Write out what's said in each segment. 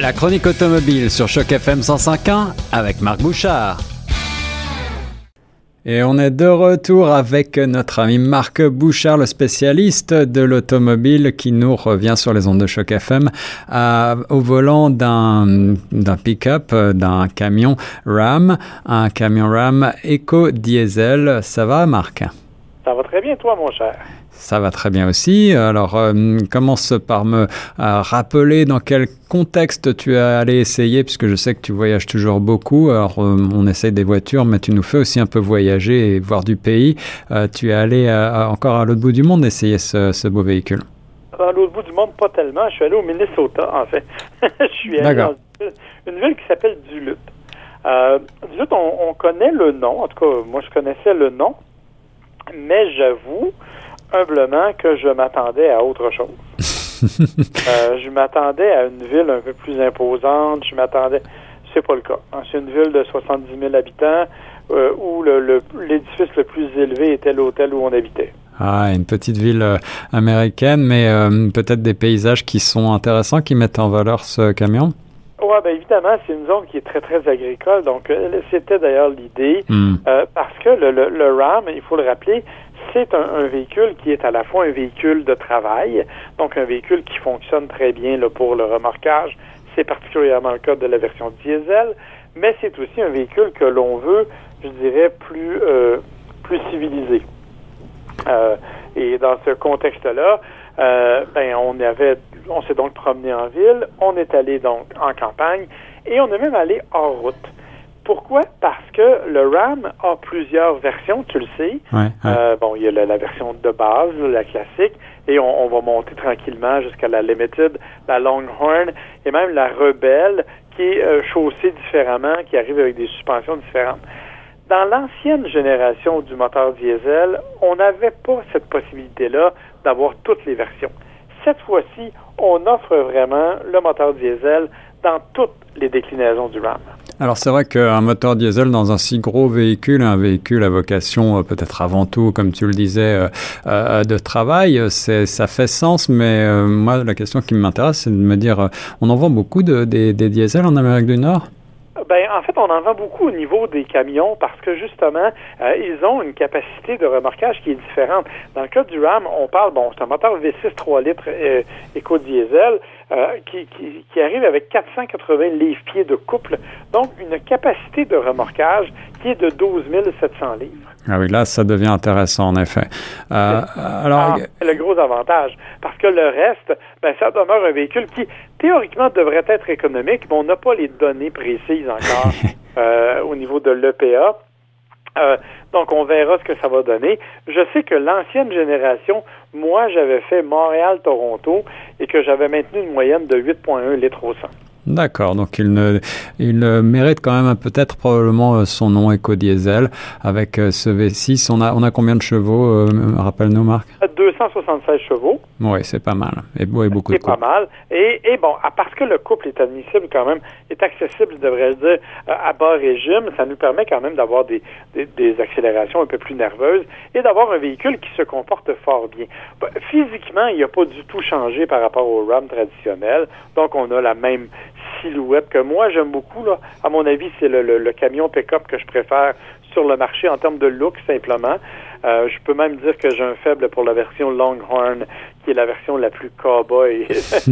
La chronique automobile sur Choc FM 105.1 avec Marc Bouchard. Et on est de retour avec notre ami Marc Bouchard, le spécialiste de l'automobile qui nous revient sur les ondes de choc FM au volant d'un pick-up, d'un camion Ram, un camion Ram éco-diesel. Ça va Marc? Ça va très bien toi mon cher. Ça va très bien aussi. Alors, euh, commence par me euh, rappeler dans quel contexte tu es allé essayer, puisque je sais que tu voyages toujours beaucoup. Alors, euh, on essaye des voitures, mais tu nous fais aussi un peu voyager et voir du pays. tu es allé encore à l'autre bout du monde essayer ce, beau véhicule. À l'autre bout du monde, pas tellement. Je suis allé au Minnesota, en fait. je suis allé dans une ville, qui s'appelle Duluth. Duluth, on connaît le nom. En tout cas, moi, je connaissais le nom. Mais j'avoue humblement que je m'attendais à autre chose. euh, je m'attendais à une ville un peu plus imposante. Je m'attendais. C'est pas le cas. Hein, c'est une ville de 70 000 habitants euh, où l'édifice le, plus élevé était l'hôtel où on habitait. Ah, une petite ville euh, américaine, mais euh, peut-être des paysages qui sont intéressants, qui mettent en valeur ce camion? Oui, bien évidemment, c'est une zone qui est très, très agricole. Donc, c'était d'ailleurs l'idée, hmm. parce que le, le, RAM, il faut le rappeler, c'est un, véhicule qui est à la fois un véhicule de travail, donc un véhicule qui fonctionne très bien là, pour le remorquage. C'est particulièrement le cas de la version diesel, mais c'est aussi un véhicule que l'on veut, je dirais, plus, euh, plus civilisé. Euh, et dans ce contexte-là, euh, ben, on avait, on s'est donc promené en ville, on est allé donc en campagne et on est même allé hors route. Pourquoi? Parce que le RAM a plusieurs versions, tu le sais. Euh, bon, il y a la, version de base, la classique, et on, va monter tranquillement jusqu'à la Limited, la Longhorn, et même la Rebelle, qui est euh, chaussée différemment, qui arrive avec des suspensions différentes. Dans l'ancienne génération du moteur diesel, on n'avait pas cette possibilité-là d'avoir toutes les versions. Cette fois-ci, on offre vraiment le moteur diesel dans toutes les déclinaisons du RAM. Alors c'est vrai qu'un moteur diesel dans un si gros véhicule, un véhicule à vocation euh, peut-être avant tout, comme tu le disais, euh, euh, de travail, ça fait sens. Mais moi, la question qui m'intéresse, c'est de me dire, on en vend beaucoup de, des diesels en Amérique du Nord? Ben, en fait, on en vend beaucoup au niveau des camions parce que justement, ils ont une capacité de remorquage qui est différente. Dans le cas du RAM, on parle, bon, c'est un moteur V6 3 litres euh, éco-diesel. Euh, qui, qui, qui, arrive avec 480 livres-pieds de couple, donc une capacité de remorquage qui est de 12 700 livres. Ah oui, là, ça devient intéressant, en effet. Euh, alors, ah, le gros avantage, parce que le reste, ben, ça demeure un véhicule qui, théoriquement, devrait être économique, mais on n'a pas les données précises encore euh, au niveau de l'EPA. Euh, donc, on verra ce que ça va donner. Je sais que l'ancienne génération, moi, j'avais fait Montréal-Toronto et que j'avais maintenu une moyenne de 8,1 litres au 100. D'accord, donc il, ne, il mérite quand même peut-être probablement euh, son nom éco-diesel avec euh, ce V6. On a, combien de chevaux, rappelle-nous Marc? 276 chevaux. Oui, c'est pas mal. Et, beaucoup C'est pas mal. Et, et, bon, parce que le couple est admissible quand même, est accessible, je devrais dire, à bas régime, ça nous permet quand même d'avoir des, des, accélérations un peu plus nerveuses et d'avoir un véhicule qui se comporte fort bien. Bah, physiquement, il n'a pas du tout changé par rapport au RAM traditionnel. Donc, on a la même silhouette que moi j'aime beaucoup. Là. À mon avis, c'est le, le, camion pick-up que je préfère sur le marché en termes de look simplement. Euh, je peux même dire que j'ai un faible pour la version Longhorn, qui est la version la plus cowboy de euh, ça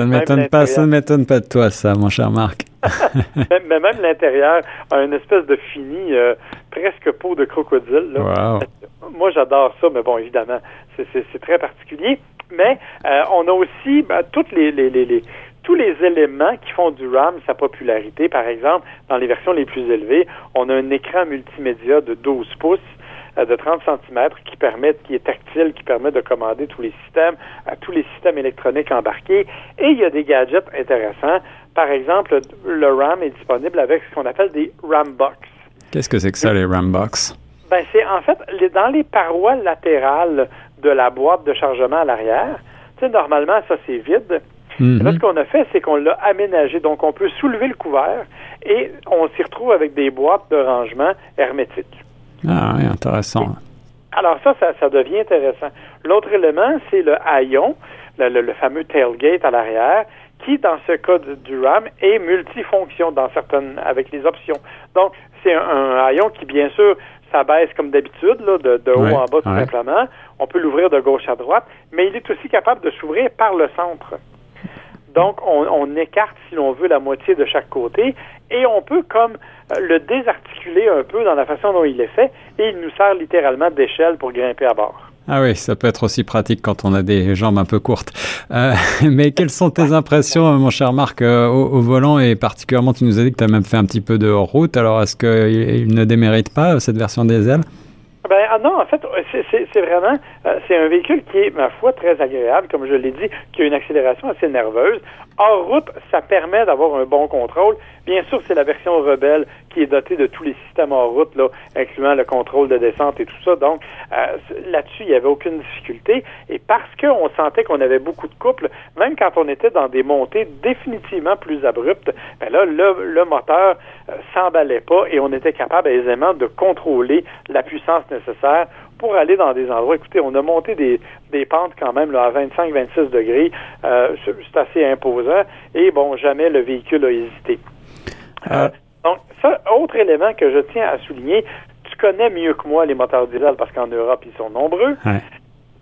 ne m'étonne pas, ça ne m'étonne pas de toi, ça, mon cher Marc. mais même l'intérieur a une espèce de fini euh, presque peau de crocodile. Là. Moi, j'adore ça, mais bon, évidemment, c'est très particulier. Mais on a aussi ben, toutes les, les, les tous les éléments qui font du RAM sa popularité. Par exemple, dans les versions les plus élevées, on a un écran multimédia de 12 pouces euh, de 30 cm qui permet, qui est tactile, qui permet de commander tous les systèmes, euh, tous les systèmes électroniques embarqués. Et il y a des gadgets intéressants. Par exemple, le RAM est disponible avec ce qu'on appelle des RAM Box. Qu'est-ce que c'est que ça, les RAM Box? Ben, c'est en fait dans les parois latérales de la boîte de chargement à l'arrière. Tu sais, normalement, ça, c'est vide. Mhm. Là, ce qu'on a fait, c'est qu'on l'a aménagé. Donc, on peut soulever le couvert et on s'y retrouve avec des boîtes de rangement hermétiques. Ah oui, intéressant. Alors ça, ça, devient intéressant. L'autre élément, c'est le haillon, le, fameux tailgate à l'arrière, qui dans ce cas du, RAM, est multifonction dans certaines, avec les options. Donc, c'est un, haillon qui, bien sûr, s'abaisse comme d'habitude, de, de haut en bas tout simplement. On peut l'ouvrir de gauche à droite, mais il est aussi capable de s'ouvrir par le centre. Donc, on, écarte, si l'on veut, la moitié de chaque côté et on peut comme euh, le désarticuler un peu dans la façon dont il est fait et il nous sert littéralement d'échelle pour grimper à bord. Ah oui, ça peut être aussi pratique quand on a des jambes un peu courtes. Euh, mais quelles sont tes impressions, mon cher Marc, euh, au, volant et particulièrement, tu nous as dit que tu as même fait un petit peu de route. Alors, est-ce qu'il ne démérite pas cette version diesel ben ah non, en fait, c'est vraiment c'est un véhicule qui est, ma foi, très agréable, comme je l'ai dit, qui a une accélération assez nerveuse. Hors route, ça permet d'avoir un bon contrôle. Bien sûr, c'est la version rebelle qui est dotée de tous les systèmes hors route, là, incluant le contrôle de descente et tout ça. Donc, euh, là-dessus, il n'y avait aucune difficulté. Et parce qu'on sentait qu'on avait beaucoup de couple, même quand on était dans des montées définitivement plus abruptes, ben là, le, moteur euh, s'emballait pas et on était capable aisément de contrôler la puissance pour aller dans des endroits. Écoutez, on a monté des, des pentes quand même là, à 25-26 degrés. Euh, c'est assez imposant. Et bon, jamais le véhicule a hésité. Euh, euh. donc, ça, autre élément que je tiens à souligner, tu connais mieux que moi les moteurs diesel parce qu'en Europe, ils sont nombreux.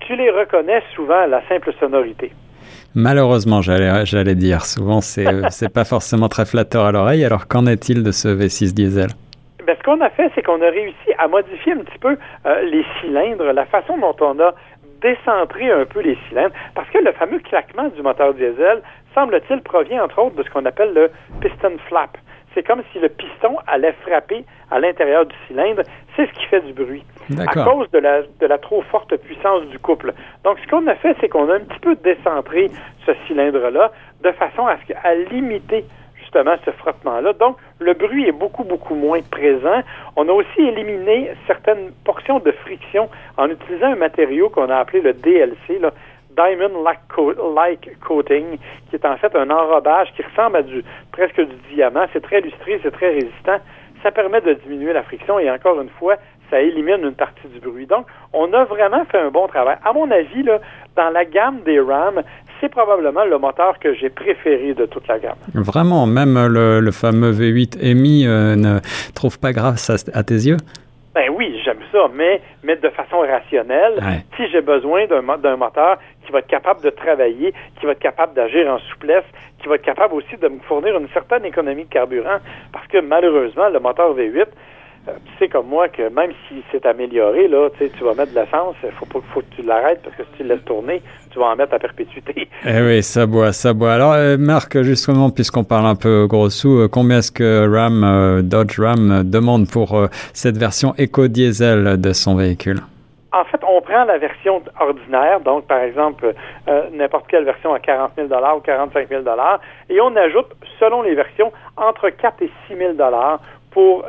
Tu les reconnais souvent à la simple sonorité. Malheureusement, j'allais dire, souvent, c'est pas forcément très flatteur à l'oreille. Alors, qu'en est-il de ce V6 diesel? Ben, ce qu'on a fait, c'est qu'on a réussi à modifier un petit peu euh, les cylindres, la façon dont on a décentré un peu les cylindres, parce que le fameux claquement du moteur diesel, semble-t-il, provient entre autres de ce qu'on appelle le piston flap. C'est comme si le piston allait frapper à l'intérieur du cylindre. C'est ce qui fait du bruit. À cause de la, de la trop forte puissance du couple. Donc, ce qu'on a fait, c'est qu'on a un petit peu décentré ce cylindre-là de façon à, à limiter ce frottement-là. Donc, le bruit est beaucoup, beaucoup moins présent. On a aussi éliminé certaines portions de friction en utilisant un matériau qu'on a appelé le DLC, Diamond Like Coating, qui est en fait un enrobage qui ressemble à du presque du diamant. C'est très lustré, c'est très résistant. Ça permet de diminuer la friction et encore une fois, ça élimine une partie du bruit. Donc, on a vraiment fait un bon travail. À mon avis, là, dans la gamme des RAM, c'est probablement le moteur que j'ai préféré de toute la gamme. Vraiment, même le, fameux V8 EMI euh, ne trouve pas grâce à, tes yeux? Ben oui, j'aime ça, mais, mais de façon rationnelle. Si j'ai besoin d'un moteur qui va être capable de travailler, qui va être capable d'agir en souplesse, qui va être capable aussi de me fournir une certaine économie de carburant, parce que malheureusement, le moteur V8, tu sais comme moi que même si c'est amélioré, là, tu vas mettre de l'essence, il faut, faut que tu l'arrêtes parce que si tu le laisses tourner, tu vas en mettre à perpétuité. Eh oui, ça boit, ça boit. Alors, euh, Marc, justement, puisqu'on parle un peu gros sous, euh, combien est-ce que Ram, euh, Dodge Ram demande pour cette version éco-diesel de son véhicule? En fait, on prend la version ordinaire, donc par exemple n'importe quelle version à 40 000 ou 45 000 et on ajoute, selon les versions, entre 4 et 6 000 pour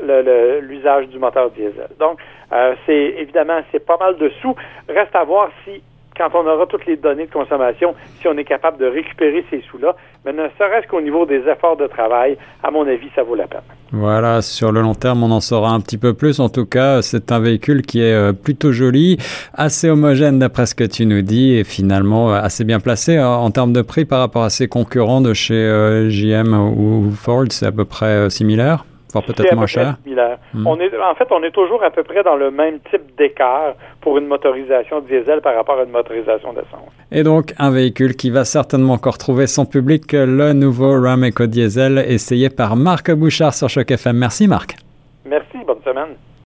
l'usage du moteur diesel. Donc, euh, c'est évidemment, c'est pas mal de sous. Reste à voir si, quand on aura toutes les données de consommation, si on est capable de récupérer ces sous-là. Mais ne serait-ce qu'au niveau des efforts de travail, à mon avis, ça vaut la peine. Voilà, sur le long terme, on en saura un petit peu plus. En tout cas, c'est un véhicule qui est euh, plutôt joli, assez homogène d'après ce que tu nous dis, et finalement euh, assez bien placé en termes de prix par rapport à ses concurrents de chez JM ou Ford. C'est à peu près similaire peut-être moins cher. Hmm. On est, en fait, on est toujours à peu près dans le même type d'écart pour une motorisation diesel par rapport à une motorisation d'essence. Et donc, un véhicule qui va certainement encore trouver son public, le nouveau Ram Eco Diesel essayé par Marc Bouchard sur Choc FM. Merci Marc. Merci, bonne semaine.